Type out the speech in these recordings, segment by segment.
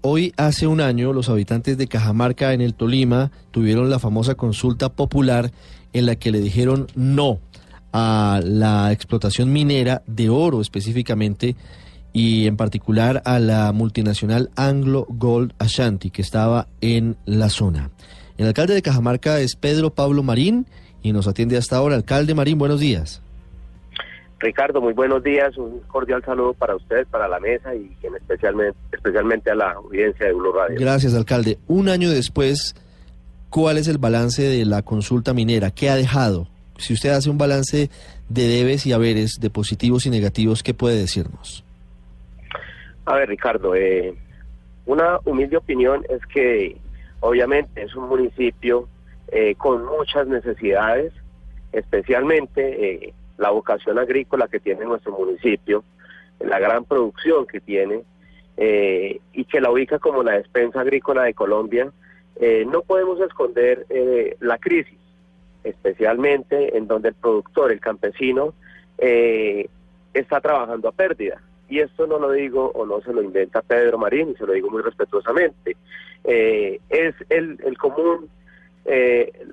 Hoy, hace un año, los habitantes de Cajamarca en el Tolima tuvieron la famosa consulta popular en la que le dijeron no a la explotación minera de oro específicamente y en particular a la multinacional Anglo Gold Ashanti que estaba en la zona. El alcalde de Cajamarca es Pedro Pablo Marín y nos atiende hasta ahora. Alcalde Marín, buenos días. Ricardo, muy buenos días, un cordial saludo para usted, para la mesa y especialmente, especialmente a la audiencia de Blue Radio. Gracias, alcalde. Un año después, ¿cuál es el balance de la consulta minera? ¿Qué ha dejado? Si usted hace un balance de debes y haberes, de positivos y negativos, ¿qué puede decirnos? A ver, Ricardo, eh, una humilde opinión es que obviamente es un municipio eh, con muchas necesidades, especialmente... Eh, la vocación agrícola que tiene nuestro municipio, la gran producción que tiene eh, y que la ubica como la despensa agrícola de Colombia, eh, no podemos esconder eh, la crisis, especialmente en donde el productor, el campesino, está trabajando a pérdida. Y esto no lo digo o no se lo inventa Pedro Marín, se lo digo muy respetuosamente. es el, el común,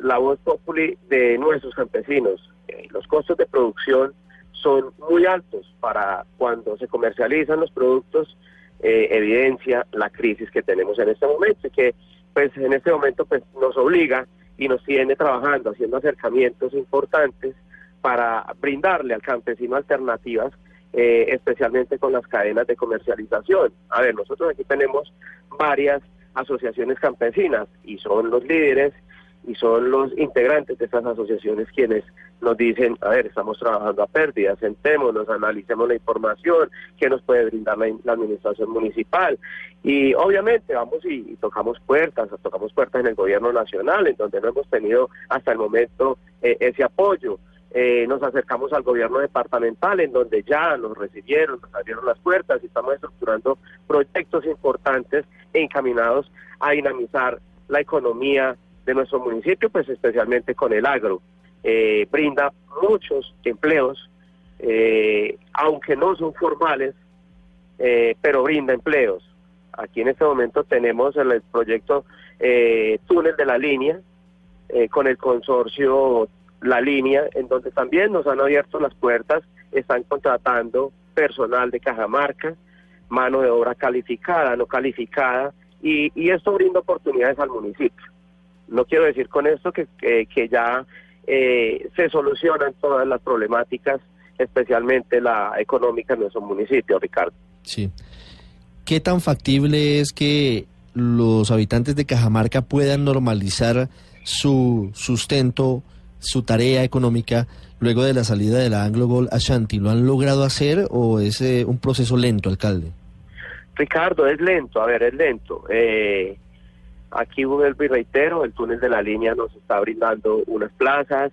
la voz populi de nuestros campesinos, los costos de producción son muy altos para cuando se comercializan los productos, eh, evidencia la crisis que tenemos en este momento y que pues en este momento pues nos obliga y nos tiene trabajando, haciendo acercamientos importantes para brindarle al campesino alternativas, eh, especialmente con las cadenas de comercialización. A ver, nosotros aquí tenemos varias asociaciones campesinas y son los líderes y son los integrantes de estas asociaciones quienes nos dicen, a ver, estamos trabajando a pérdida, sentémonos, analicemos la información, qué nos puede brindar la, administración municipal. Y obviamente vamos y, tocamos puertas, tocamos puertas en el gobierno nacional, en donde no hemos tenido hasta el momento eh, ese apoyo. Eh, nos acercamos al gobierno departamental, en donde ya nos recibieron, nos abrieron las puertas y estamos estructurando proyectos importantes encaminados a dinamizar la economía de nuestro municipio, pues especialmente con el agro. Eh, brinda muchos empleos, eh, aunque no son formales, eh, pero brinda empleos. Aquí en este momento tenemos el, proyecto Túnel de la Línea, con el consorcio La Línea, en donde también nos han abierto las puertas, están contratando personal de Cajamarca, mano de obra calificada, no calificada, y, y esto brinda oportunidades al municipio. No quiero decir con esto que, que, ya eh, se solucionan todas las problemáticas, especialmente la económica en nuestro municipio, Ricardo. Sí. ¿Qué tan factible es que los habitantes de Cajamarca puedan normalizar su sustento, su tarea económica luego de la salida de la Anglo Gold Ashanti? ¿Lo han logrado hacer o es eh, un proceso lento, alcalde? Ricardo, es lento, a ver, es lento. Eh, Aquí vuelvo y reitero, el túnel de la línea nos está brindando unas plazas,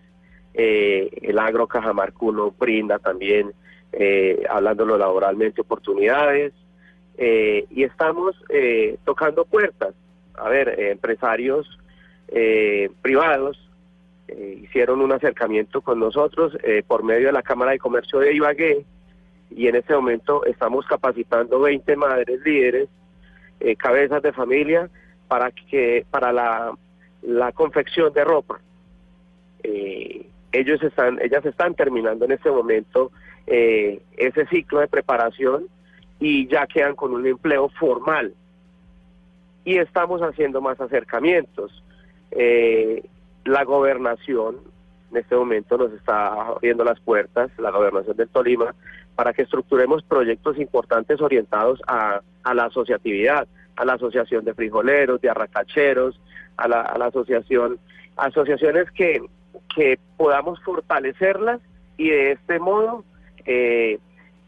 eh, el agro cajamarcuno brinda también, eh, hablándolo laboralmente, oportunidades, eh, y estamos eh, tocando puertas. A ver, empresarios privados hicieron un acercamiento con nosotros por medio de la Cámara de Comercio de Ibagué, y en este momento estamos capacitando 20 madres líderes, cabezas de familia, para que para la, la confección de ropa. Eh, ellos están, ellas están terminando en este momento eh, ese ciclo de preparación y ya quedan con un empleo formal. Y estamos haciendo más acercamientos. Eh, la gobernación en este momento nos está abriendo las puertas, la gobernación del Tolima, para que estructuremos proyectos importantes orientados a, a la asociatividad, a la asociación de frijoleros, de arracacheros, a la, a la asociación, asociaciones que, que podamos fortalecerlas y de este modo eh,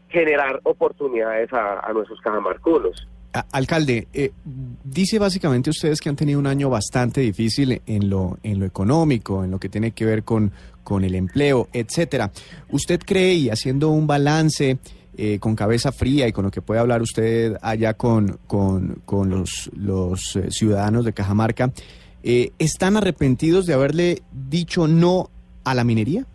generar oportunidades a, a nuestros cajamarculos. Alcalde, eh, dice básicamente ustedes que han tenido un año bastante difícil en lo, en lo económico, en lo que tiene que ver con, con el empleo, etcétera. ¿Usted cree, y haciendo un balance, eh, con cabeza fría y con lo que puede hablar usted allá con, con, los, los eh, ciudadanos de Cajamarca, eh, ¿están arrepentidos de haberle dicho no a la minería?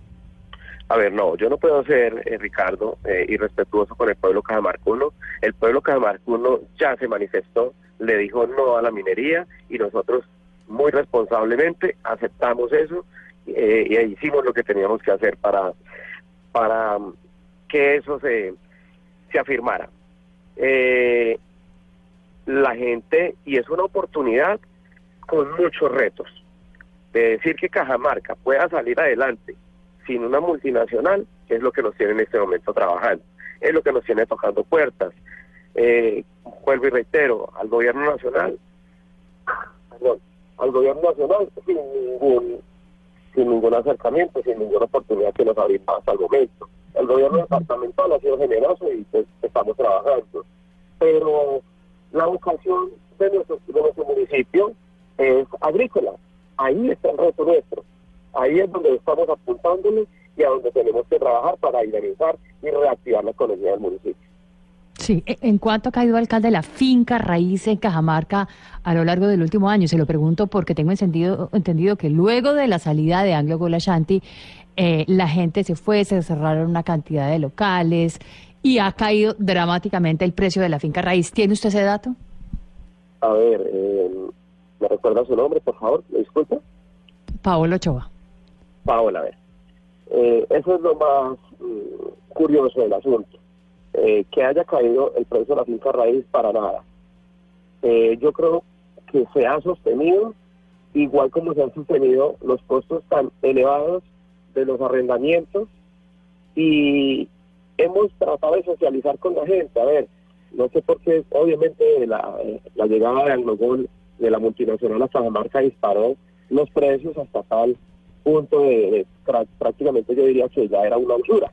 A ver, no, yo no puedo ser, Ricardo, irrespetuoso con el pueblo cajamarcuno. El pueblo cajamarcuno ya se manifestó, le dijo no a la minería y nosotros muy responsablemente aceptamos eso eh, y hicimos lo que teníamos que hacer para, para que eso se, se afirmara. Eh, la gente, y es una oportunidad con muchos retos, de decir que Cajamarca pueda salir adelante sin una multinacional, que es lo que nos tiene en este momento trabajando, es lo que nos tiene tocando puertas. Eh, vuelvo y reitero, al gobierno nacional, perdón, al gobierno nacional sin ningún sin ningún acercamiento, sin ninguna oportunidad que nos ha hasta el momento. El gobierno departamental ha sido generoso y pues estamos trabajando. Pero la vocación de nuestro, municipio es agrícola. Ahí está el reto nuestro. Ahí es donde estamos apuntándole y a donde tenemos que trabajar para dinamizar y reactivar la economía del municipio. Sí, e, ¿en cuánto ha caído alcalde la finca raíz en Cajamarca a lo largo del último año? Se lo pregunto porque tengo entendido, entendido que luego de la salida de Anglo Golashanti, eh, la gente se fue, se cerraron una cantidad de locales y ha caído dramáticamente el precio de la finca raíz. ¿Tiene usted ese dato? A ver, eh, ¿me recuerda su nombre, por favor? ¿Me disculpa? Paola Ochoa. Paola, a ver. Eh, eso es lo más mm, curioso del asunto. Eh, que haya caído el precio de la finca raíz para nada. Eh, yo creo que se ha sostenido, igual como se han sostenido los costos tan elevados de los arrendamientos y hemos tratado de socializar con la gente. A ver, no sé por qué, obviamente la, la llegada de Agnogol de la multinacional a Cajamarca disparó los precios hasta tal punto de, prácticamente yo diría que ya era una usura.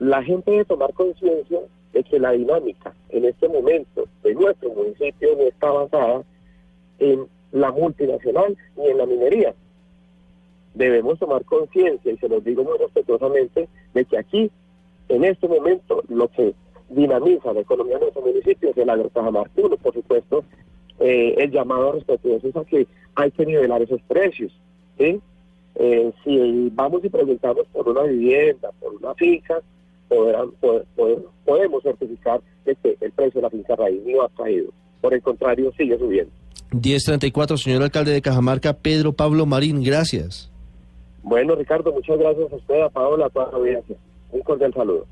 La gente debe tomar conciencia de que la dinámica en este momento de nuestro municipio no está basada en la multinacional ni en la minería. Debemos tomar conciencia, y se los digo muy respetuosamente, de que aquí, en este momento, lo que dinamiza la economía de nuestro municipio es el agrocajamarcuno, por supuesto, eh, el llamado respetuoso es a que hay que nivelar esos precios. ¿sí? Eh, si vamos y preguntamos por una vivienda, por una finca, podemos certificar que el precio de la finca raíz no ha caído. Por el contrario, sigue subiendo. 1034, señor alcalde de Cajamarca, Pedro Pablo Marín, gracias. Bueno, Ricardo, muchas gracias a usted, a Paola, a toda la audiencia. Un cordial saludo.